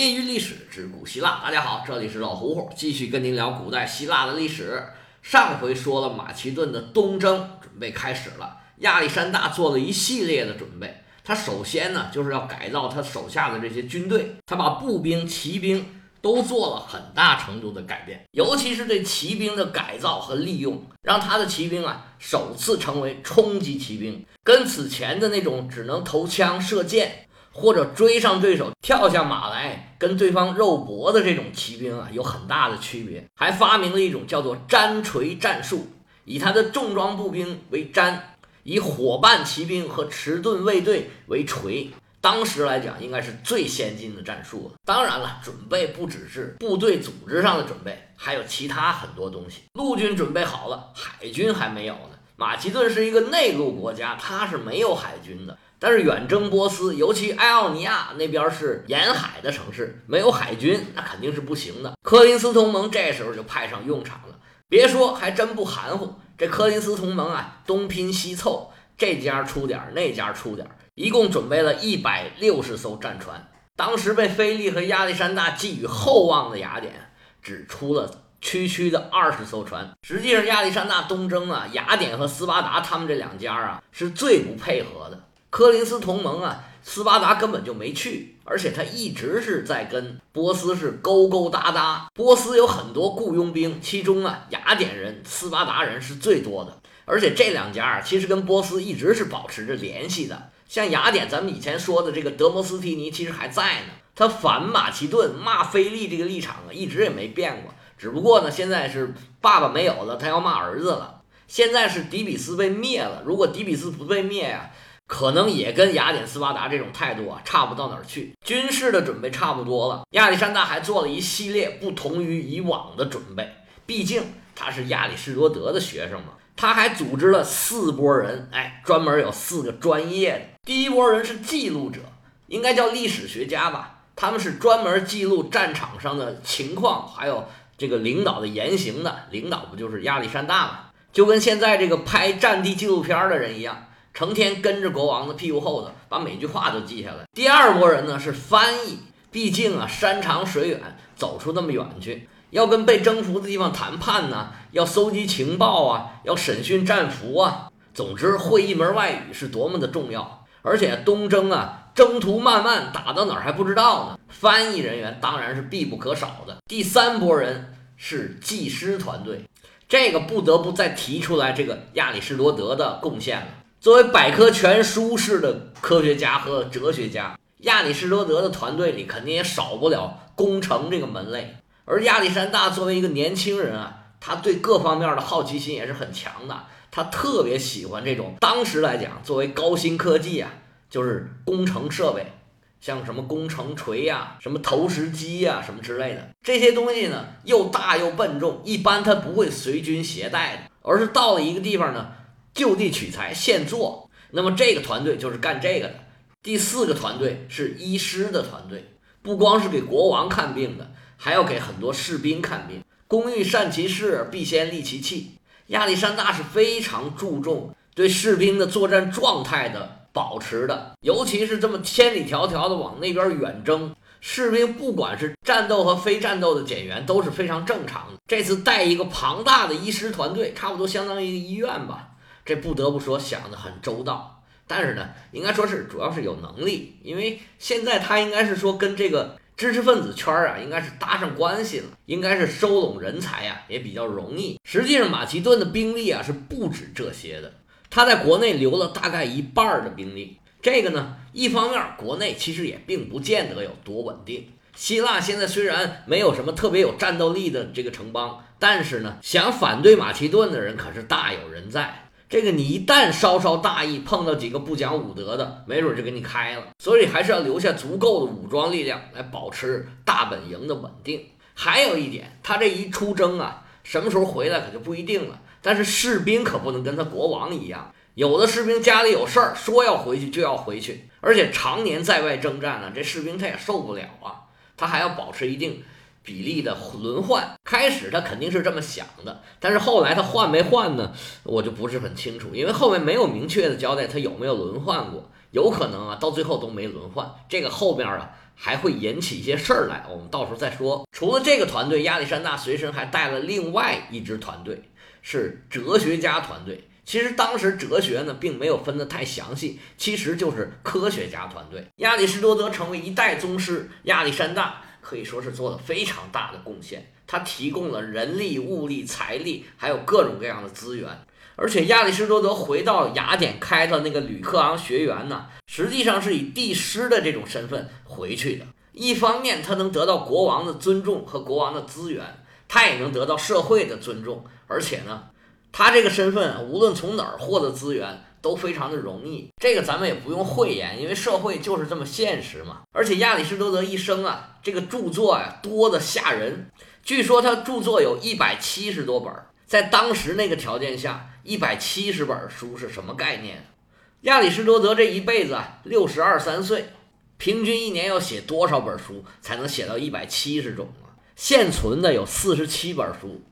业余历史之古希腊，大家好，这里是老胡胡，继续跟您聊古代希腊的历史。上回说了马其顿的东征准备开始了，亚历山大做了一系列的准备。他首先呢，就是要改造他手下的这些军队，他把步兵、骑兵都做了很大程度的改变，尤其是对骑兵的改造和利用，让他的骑兵啊首次成为冲击骑兵，跟此前的那种只能投枪射箭。或者追上对手，跳下马来跟对方肉搏的这种骑兵啊，有很大的区别。还发明了一种叫做粘锤战术，以他的重装步兵为粘，以伙伴骑兵和迟钝卫队为锤。当时来讲，应该是最先进的战术了。当然了，准备不只是部队组织上的准备，还有其他很多东西。陆军准备好了，海军还没有呢。马其顿是一个内陆国家，它是没有海军的。但是远征波斯，尤其埃奥尼亚那边是沿海的城市，没有海军那肯定是不行的。柯林斯同盟这时候就派上用场了，别说还真不含糊。这柯林斯同盟啊，东拼西凑，这家出点儿，那家出点儿，一共准备了一百六十艘战船。当时被菲利和亚历山大寄予厚望的雅典，只出了区区的二十艘船。实际上，亚历山大东征啊，雅典和斯巴达他们这两家啊，是最不配合的。柯林斯同盟啊，斯巴达根本就没去，而且他一直是在跟波斯是勾勾搭搭。波斯有很多雇佣兵，其中啊，雅典人、斯巴达人是最多的。而且这两家啊，其实跟波斯一直是保持着联系的。像雅典，咱们以前说的这个德摩斯提尼其实还在呢，他反马其顿、骂菲利这个立场啊，一直也没变过。只不过呢，现在是爸爸没有了，他要骂儿子了。现在是底比斯被灭了，如果底比斯不被灭呀。可能也跟雅典、斯巴达这种态度啊，差不到哪儿去。军事的准备差不多了，亚历山大还做了一系列不同于以往的准备。毕竟他是亚里士多德的学生嘛，他还组织了四波人，哎，专门有四个专业的。第一波人是记录者，应该叫历史学家吧，他们是专门记录战场上的情况，还有这个领导的言行的。领导不就是亚历山大嘛？就跟现在这个拍战地纪录片的人一样。成天跟着国王的屁股后头，把每句话都记下来。第二波人呢是翻译，毕竟啊山长水远，走出那么远去，要跟被征服的地方谈判呢，要搜集情报啊，要审讯战俘啊。总之，会一门外语是多么的重要。而且东征啊，征途漫漫，打到哪儿还不知道呢。翻译人员当然是必不可少的。第三波人是技师团队，这个不得不再提出来这个亚里士多德的贡献了。作为百科全书式的科学家和哲学家，亚里士多德的团队里肯定也少不了工程这个门类。而亚历山大作为一个年轻人啊，他对各方面的好奇心也是很强的。他特别喜欢这种当时来讲作为高新科技啊，就是工程设备，像什么工程锤呀、什么投石机呀、什么之类的这些东西呢，又大又笨重，一般他不会随军携带的，而是到了一个地方呢。就地取材现做，那么这个团队就是干这个的。第四个团队是医师的团队，不光是给国王看病的，还要给很多士兵看病。工欲善其事，必先利其器。亚历山大是非常注重对士兵的作战状态的保持的，尤其是这么千里迢迢的往那边远征，士兵不管是战斗和非战斗的减员都是非常正常的。这次带一个庞大的医师团队，差不多相当于一个医院吧。这不得不说想得很周到，但是呢，应该说是主要是有能力，因为现在他应该是说跟这个知识分子圈啊，应该是搭上关系了，应该是收拢人才呀，也比较容易。实际上，马其顿的兵力啊是不止这些的，他在国内留了大概一半的兵力。这个呢，一方面国内其实也并不见得有多稳定。希腊现在虽然没有什么特别有战斗力的这个城邦，但是呢，想反对马其顿的人可是大有人在。这个你一旦稍稍大意，碰到几个不讲武德的，没准就给你开了。所以还是要留下足够的武装力量来保持大本营的稳定。还有一点，他这一出征啊，什么时候回来可就不一定了。但是士兵可不能跟他国王一样，有的士兵家里有事儿，说要回去就要回去，而且常年在外征战呢，这士兵他也受不了啊，他还要保持一定。比例的轮换，开始他肯定是这么想的，但是后来他换没换呢？我就不是很清楚，因为后面没有明确的交代他有没有轮换过，有可能啊，到最后都没轮换。这个后边啊还会引起一些事儿来，我们到时候再说。除了这个团队，亚历山大随身还带了另外一支团队，是哲学家团队。其实当时哲学呢，并没有分得太详细，其实就是科学家团队。亚里士多德成为一代宗师，亚历山大可以说是做了非常大的贡献。他提供了人力、物力、财力，还有各种各样的资源。而且亚里士多德回到雅典开的那个吕克昂学园呢，实际上是以帝师的这种身份回去的。一方面，他能得到国王的尊重和国王的资源，他也能得到社会的尊重，而且呢。他这个身份，无论从哪儿获得资源都非常的容易，这个咱们也不用讳言，因为社会就是这么现实嘛。而且亚里士多德一生啊，这个著作呀多的吓人，据说他著作有一百七十多本，在当时那个条件下，一百七十本书是什么概念？亚里士多德这一辈子啊，六十二三岁，平均一年要写多少本书才能写到一百七十种啊？现存的有四十七本书。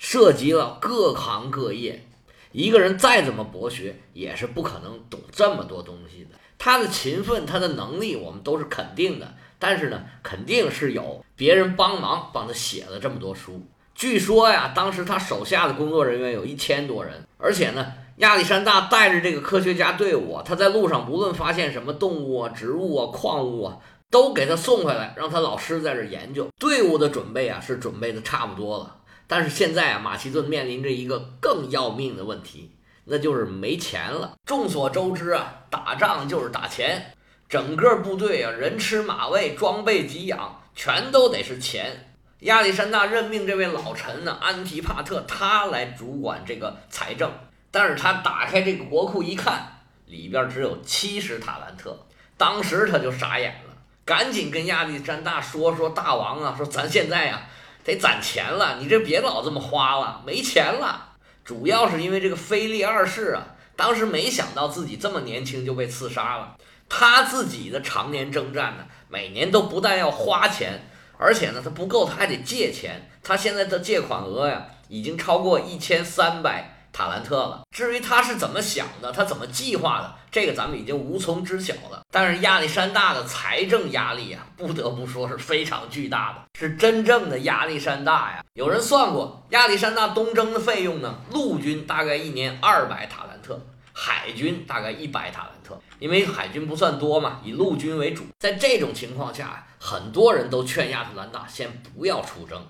涉及了各行各业，一个人再怎么博学，也是不可能懂这么多东西的。他的勤奋，他的能力，我们都是肯定的。但是呢，肯定是有别人帮忙帮他写了这么多书。据说呀，当时他手下的工作人员有一千多人，而且呢，亚历山大带着这个科学家队伍，他在路上不论发现什么动物啊、植物啊、矿物啊，都给他送回来，让他老师在这研究。队伍的准备啊，是准备的差不多了。但是现在啊，马其顿面临着一个更要命的问题，那就是没钱了。众所周知啊，打仗就是打钱，整个部队啊，人吃马喂，装备给养，全都得是钱。亚历山大任命这位老臣呢，安提帕特，他来主管这个财政。但是他打开这个国库一看，里边只有七十塔兰特，当时他就傻眼了，赶紧跟亚历山大说说，大王啊，说咱现在呀。得攒钱了，你这别老这么花了，没钱了。主要是因为这个菲利二世啊，当时没想到自己这么年轻就被刺杀了。他自己的常年征战呢，每年都不但要花钱，而且呢，他不够，他还得借钱。他现在的借款额呀，已经超过一千三百。塔兰特了。至于他是怎么想的，他怎么计划的，这个咱们已经无从知晓了。但是亚历山大的财政压力啊，不得不说是非常巨大的，是真正的压力山大呀。有人算过，亚历山大东征的费用呢，陆军大概一年二百塔兰特，海军大概一百塔兰特。因为海军不算多嘛，以陆军为主。在这种情况下，很多人都劝亚特兰大先不要出征，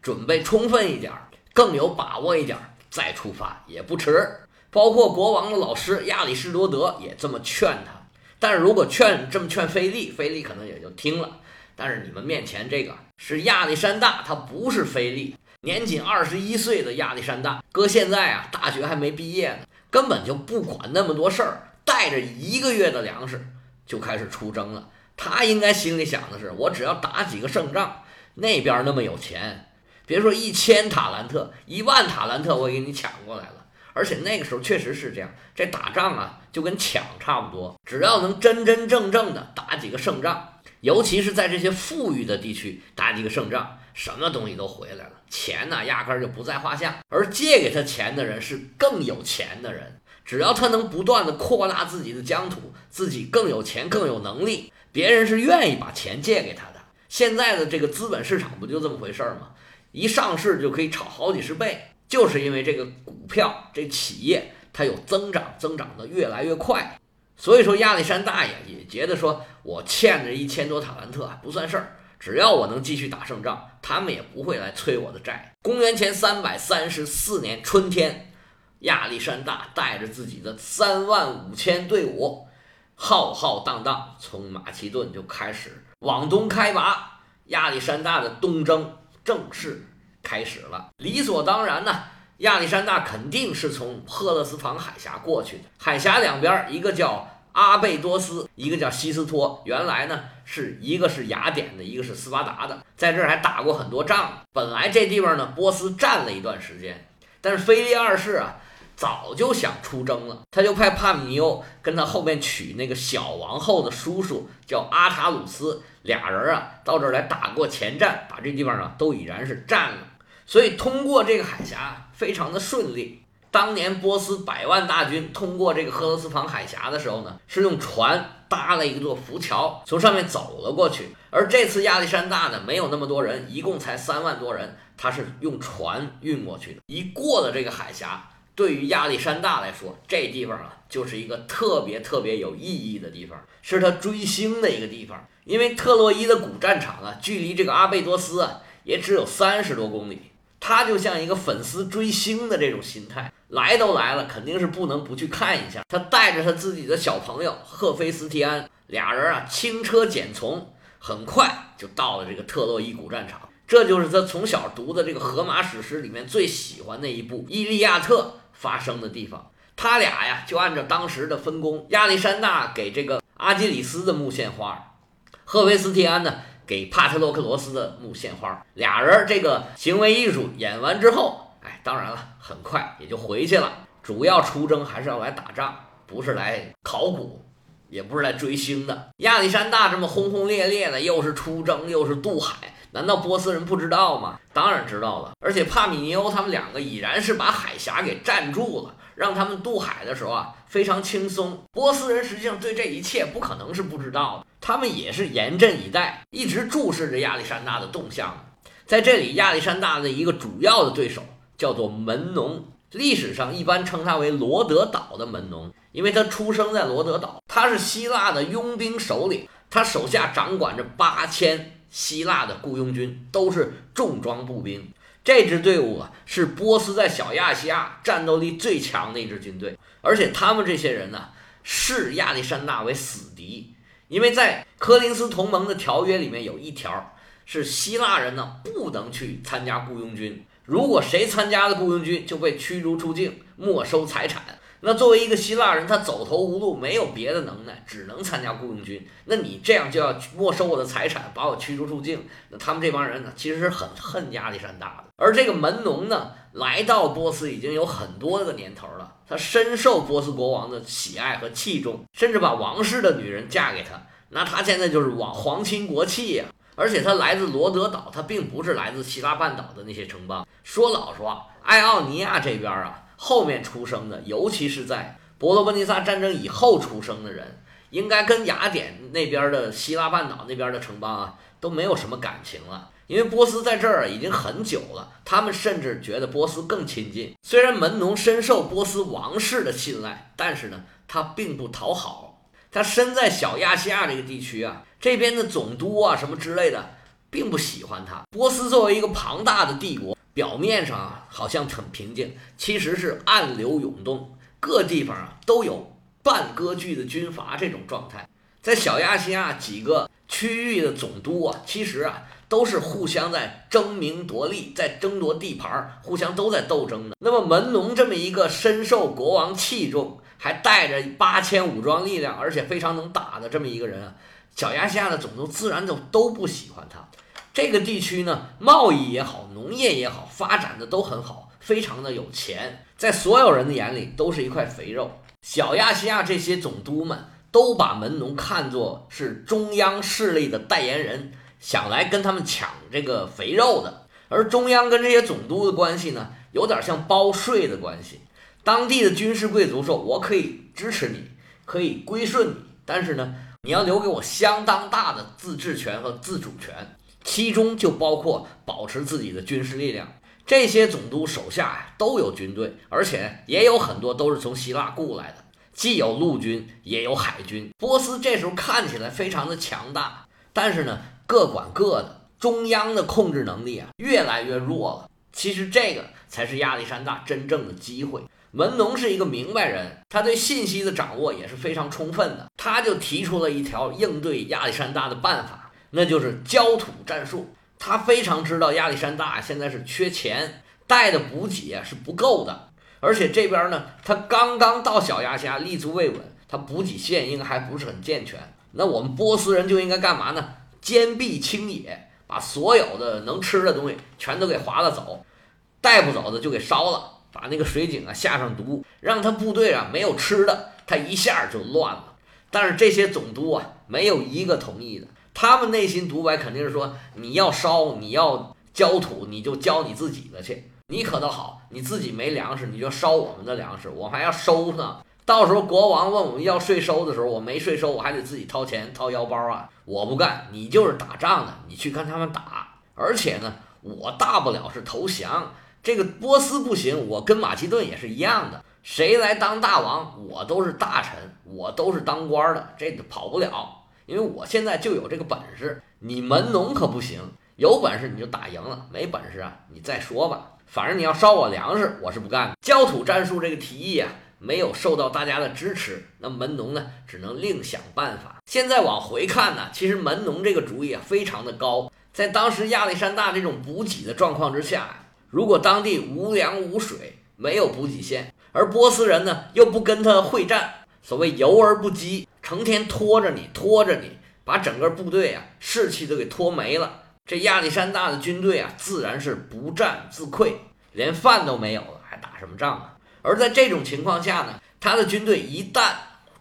准备充分一点，更有把握一点。再出发也不迟，包括国王的老师亚里士多德也这么劝他。但是如果劝这么劝菲利，菲利可能也就听了。但是你们面前这个是亚历山大，他不是菲利，年仅二十一岁的亚历山大，搁现在啊，大学还没毕业呢，根本就不管那么多事儿，带着一个月的粮食就开始出征了。他应该心里想的是，我只要打几个胜仗，那边那么有钱。别说一千塔兰特，一万塔兰特，我给你抢过来了。而且那个时候确实是这样，这打仗啊就跟抢差不多，只要能真真正正的打几个胜仗，尤其是在这些富裕的地区打几个胜仗，什么东西都回来了，钱呢压根就不在话下。而借给他钱的人是更有钱的人，只要他能不断的扩大自己的疆土，自己更有钱更有能力，别人是愿意把钱借给他的。现在的这个资本市场不就这么回事儿吗？一上市就可以炒好几十倍，就是因为这个股票这企业它有增长，增长的越来越快。所以说亚历山大爷也觉得说，我欠着一千多塔兰特不算事儿，只要我能继续打胜仗，他们也不会来催我的债。公元前三百三十四年春天，亚历山大带着自己的三万五千队伍，浩浩荡荡从马其顿就开始往东开拔。亚历山大的东征。正式开始了，理所当然呢。亚历山大肯定是从赫勒斯滂海峡过去的。海峡两边，一个叫阿贝多斯，一个叫西斯托。原来呢，是一个是雅典的，一个是斯巴达的，在这儿还打过很多仗。本来这地方呢，波斯占了一段时间，但是腓力二世啊，早就想出征了，他就派帕米尼欧跟他后面娶那个小王后的叔叔叫阿塔鲁斯。俩人啊，到这儿来打过前战，把这地方啊都已然是占了，所以通过这个海峡非常的顺利。当年波斯百万大军通过这个赫勒斯滂海峡的时候呢，是用船搭了一座浮桥，从上面走了过去。而这次亚历山大呢，没有那么多人，一共才三万多人，他是用船运过去的。一过了这个海峡，对于亚历山大来说，这地方啊，就是一个特别特别有意义的地方，是他追星的一个地方。因为特洛伊的古战场啊，距离这个阿贝多斯啊，也只有三十多公里。他就像一个粉丝追星的这种心态，来都来了，肯定是不能不去看一下。他带着他自己的小朋友赫菲斯提安，俩人啊轻车简从，很快就到了这个特洛伊古战场。这就是他从小读的这个荷马史诗里面最喜欢的一部《伊利亚特》发生的地方。他俩呀就按照当时的分工，亚历山大给这个阿基里斯的墓献花，赫维斯提安呢。给帕特洛克罗斯的墓献花，俩人这个行为艺术演完之后，哎，当然了，很快也就回去了。主要出征还是要来打仗，不是来考古，也不是来追星的。亚历山大这么轰轰烈烈的，又是出征又是渡海，难道波斯人不知道吗？当然知道了。而且帕米尼欧他们两个已然是把海峡给占住了，让他们渡海的时候啊非常轻松。波斯人实际上对这一切不可能是不知道的。他们也是严阵以待，一直注视着亚历山大的动向。在这里，亚历山大的一个主要的对手叫做门农，历史上一般称他为罗德岛的门农，因为他出生在罗德岛。他是希腊的佣兵首领，他手下掌管着八千希腊的雇佣军，都是重装步兵。这支队伍啊，是波斯在小亚细亚战斗力最强的一支军队，而且他们这些人呢，视亚历山大为死敌。因为在科林斯同盟的条约里面有一条，是希腊人呢不能去参加雇佣军，如果谁参加了雇佣军，就被驱逐出境，没收财产。那作为一个希腊人，他走投无路，没有别的能耐，只能参加雇佣军。那你这样就要没收我的财产，把我驱逐出境。那他们这帮人呢，其实是很恨亚历山大的。而这个门农呢，来到波斯已经有很多个年头了。他深受波斯国王的喜爱和器重，甚至把王室的女人嫁给他。那他现在就是王皇亲国戚呀！而且他来自罗德岛，他并不是来自希腊半岛的那些城邦。说老实话，爱奥尼亚这边啊，后面出生的，尤其是在伯罗奔尼撒战争以后出生的人，应该跟雅典那边的希腊半岛那边的城邦啊，都没有什么感情了。因为波斯在这儿已经很久了，他们甚至觉得波斯更亲近。虽然门农深受波斯王室的信赖，但是呢，他并不讨好。他身在小亚细亚这个地区啊，这边的总督啊什么之类的，并不喜欢他。波斯作为一个庞大的帝国，表面上啊好像很平静，其实是暗流涌动，各地方啊都有半割据的军阀这种状态。在小亚细亚几个区域的总督啊，其实啊。都是互相在争名夺利，在争夺地盘，互相都在斗争的。那么门农这么一个深受国王器重，还带着八千武装力量，而且非常能打的这么一个人啊，小亚细亚的总督自然就都不喜欢他。这个地区呢，贸易也好，农业也好，发展的都很好，非常的有钱，在所有人的眼里都是一块肥肉。小亚细亚这些总督们都把门农看作是中央势力的代言人。想来跟他们抢这个肥肉的，而中央跟这些总督的关系呢，有点像包税的关系。当地的军事贵族说：“我可以支持你，可以归顺你，但是呢，你要留给我相当大的自治权和自主权，其中就包括保持自己的军事力量。”这些总督手下呀都有军队，而且也有很多都是从希腊雇来的，既有陆军也有海军。波斯这时候看起来非常的强大，但是呢。各管各的，中央的控制能力啊越来越弱了。其实这个才是亚历山大真正的机会。文农是一个明白人，他对信息的掌握也是非常充分的。他就提出了一条应对亚历山大的办法，那就是焦土战术。他非常知道亚历山大现在是缺钱，带的补给是不够的，而且这边呢，他刚刚到小亚细亚立足未稳，他补给线应该还不是很健全。那我们波斯人就应该干嘛呢？坚壁清野，把所有的能吃的东西全都给划了走，带不走的就给烧了，把那个水井啊下上毒，让他部队啊没有吃的，他一下就乱了。但是这些总督啊没有一个同意的，他们内心独白肯定是说：你要烧，你要焦土，你就交你自己的去，你可倒好，你自己没粮食，你就烧我们的粮食，我还要收呢。到时候国王问我们要税收的时候，我没税收，我还得自己掏钱掏腰包啊！我不干，你就是打仗的，你去跟他们打。而且呢，我大不了是投降。这个波斯不行，我跟马其顿也是一样的。谁来当大王，我都是大臣，我都是当官的，这跑不了。因为我现在就有这个本事，你门农可不行。有本事你就打赢了，没本事啊，你再说吧。反正你要烧我粮食，我是不干的。焦土战术这个提议啊。没有受到大家的支持，那门农呢，只能另想办法。现在往回看呢，其实门农这个主意啊，非常的高。在当时亚历山大这种补给的状况之下，如果当地无粮无水，没有补给线，而波斯人呢又不跟他会战，所谓游而不击，成天拖着你，拖着你，把整个部队啊士气都给拖没了。这亚历山大的军队啊，自然是不战自溃，连饭都没有了，还打什么仗啊？而在这种情况下呢，他的军队一旦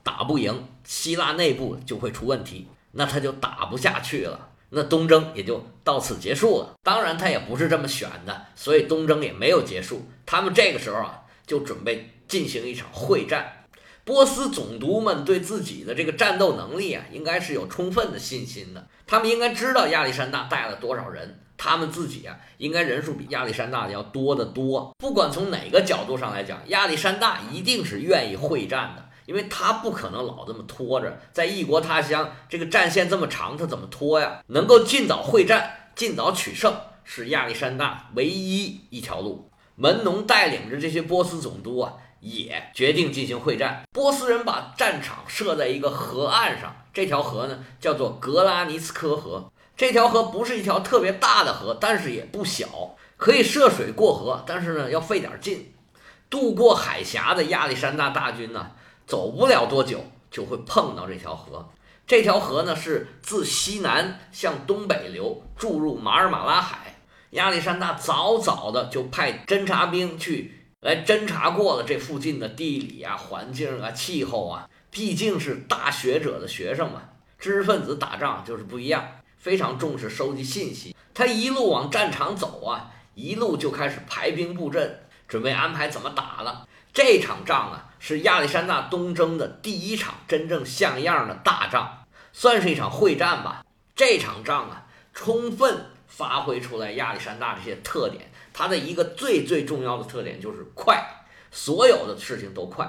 打不赢，希腊内部就会出问题，那他就打不下去了，那东征也就到此结束了。当然，他也不是这么选的，所以东征也没有结束。他们这个时候啊，就准备进行一场会战。波斯总督们对自己的这个战斗能力啊，应该是有充分的信心的。他们应该知道亚历山大带了多少人。他们自己啊，应该人数比亚历山大的要多得多。不管从哪个角度上来讲，亚历山大一定是愿意会战的，因为他不可能老这么拖着，在异国他乡，这个战线这么长，他怎么拖呀？能够尽早会战，尽早取胜，是亚历山大唯一一条路。门农带领着这些波斯总督啊，也决定进行会战。波斯人把战场设在一个河岸上，这条河呢，叫做格拉尼斯科河。这条河不是一条特别大的河，但是也不小，可以涉水过河。但是呢，要费点劲。渡过海峡的亚历山大大军呢，走不了多久就会碰到这条河。这条河呢，是自西南向东北流，注入马尔马拉海。亚历山大早早的就派侦察兵去来侦察过了这附近的地理啊、环境啊、气候啊。毕竟是大学者的学生嘛，知识分子打仗就是不一样。非常重视收集信息，他一路往战场走啊，一路就开始排兵布阵，准备安排怎么打了。这场仗啊，是亚历山大东征的第一场真正像样的大仗，算是一场会战吧。这场仗啊，充分发挥出来亚历山大这些特点。他的一个最最重要的特点就是快，所有的事情都快。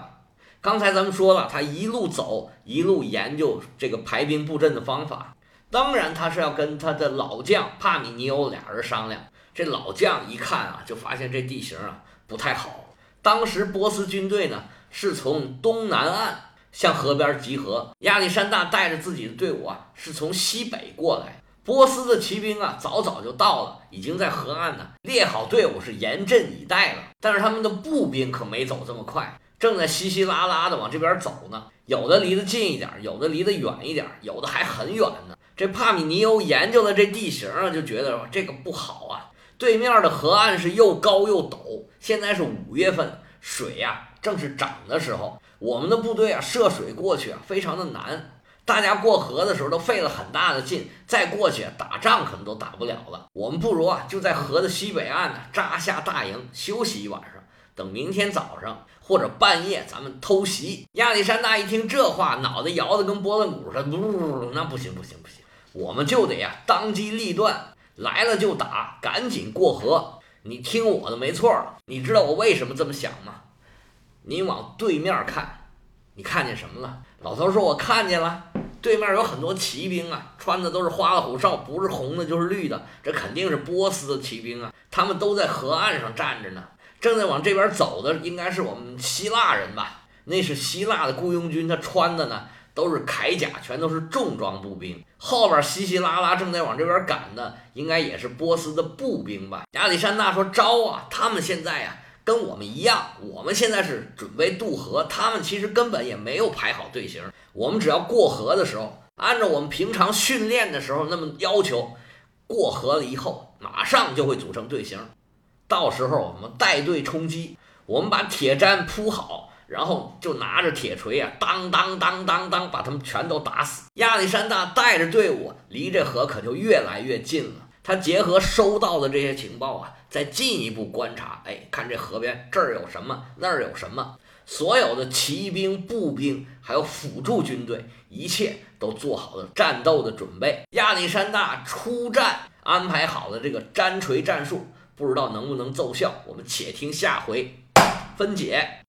刚才咱们说了，他一路走，一路研究这个排兵布阵的方法。当然，他是要跟他的老将帕米尼欧俩人商量。这老将一看啊，就发现这地形啊不太好。当时波斯军队呢是从东南岸向河边集合，亚历山大带着自己的队伍啊是从西北过来。波斯的骑兵啊早早就到了，已经在河岸呢列好队伍，是严阵以待了。但是他们的步兵可没走这么快，正在稀稀拉拉的往这边走呢。有的离得近一点，有的离得远一点，有的还很远呢。这帕米尼欧研究了这地形啊，就觉得这个不好啊。对面的河岸是又高又陡，现在是五月份，水呀正是涨的时候。我们的部队啊涉水过去啊非常的难，大家过河的时候都费了很大的劲，再过去打仗可能都打不了了。我们不如啊就在河的西北岸呢扎下大营休息一晚上，等明天早上或者半夜咱们偷袭。亚历山大一听这话，脑袋摇得跟拨浪鼓似的，呜，那不行不行不行。我们就得呀，当机立断，来了就打，赶紧过河。你听我的，没错儿。你知道我为什么这么想吗？你往对面看，你看见什么了？老头说：“我看见了，对面有很多骑兵啊，穿的都是花里胡哨，不是红的就是绿的，这肯定是波斯的骑兵啊。他们都在河岸上站着呢，正在往这边走的，应该是我们希腊人吧？那是希腊的雇佣军，他穿的呢。”都是铠甲，全都是重装步兵。后边稀稀拉拉正在往这边赶的，应该也是波斯的步兵吧？亚历山大说：“招啊！他们现在呀，跟我们一样。我们现在是准备渡河，他们其实根本也没有排好队形。我们只要过河的时候，按照我们平常训练的时候那么要求，过河了以后，马上就会组成队形。到时候我们带队冲击，我们把铁毡铺好。”然后就拿着铁锤啊，当当当当当，把他们全都打死。亚历山大带着队伍离这河可就越来越近了。他结合收到的这些情报啊，再进一步观察，哎，看这河边这儿有什么，那儿有什么。所有的骑兵、步兵还有辅助军队，一切都做好了战斗的准备。亚历山大出战安排好了这个粘锤战术，不知道能不能奏效。我们且听下回分解。